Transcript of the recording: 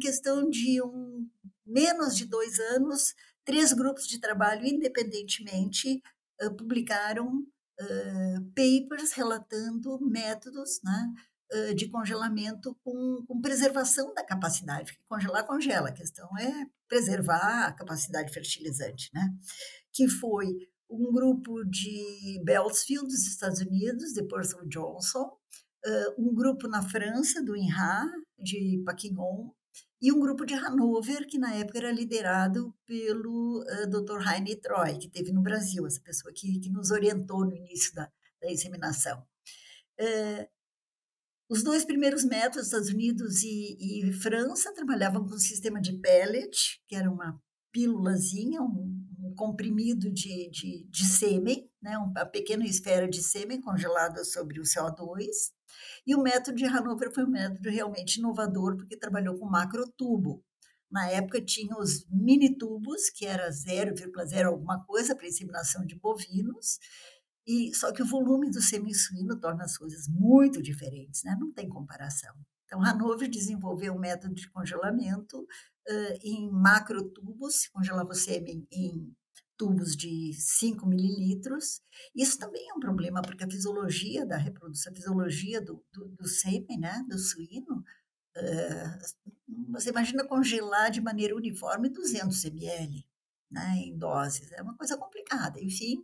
questão de um, menos de dois anos, três grupos de trabalho independentemente uh, publicaram uh, papers relatando métodos né, uh, de congelamento com, com, preservação da capacidade, porque congelar congela, a questão é preservar a capacidade fertilizante, né? que foi um grupo de Beltsfield, dos Estados Unidos, de Purcell Johnson, um grupo na França, do INRA, de Paquignon, e um grupo de Hanover, que na época era liderado pelo uh, Dr. Heine Troy, que teve no Brasil, essa pessoa que, que nos orientou no início da, da inseminação. Uh, os dois primeiros métodos, Estados Unidos e, e, França, trabalhavam com o sistema de pellet, que era uma pílulazinha, um, comprimido de, de, de sêmen, né, uma pequena esfera de sêmen congelada sobre o CO2, e o método de Hanover foi um método realmente inovador, porque trabalhou com macrotubo. Na época tinha os mini tubos, que era 0,0 alguma coisa para inseminação de bovinos, e só que o volume do sêmen suíno torna as coisas muito diferentes, né? não tem comparação. Então, Hanover desenvolveu um método de congelamento uh, em macrotubos, congelava o sêmen em tubos de 5 mililitros. Isso também é um problema, porque a fisiologia da reprodução, a fisiologia do, do, do sêmen, né, do suíno, uh, você imagina congelar de maneira uniforme 200 ml né, em doses. É uma coisa complicada. Enfim,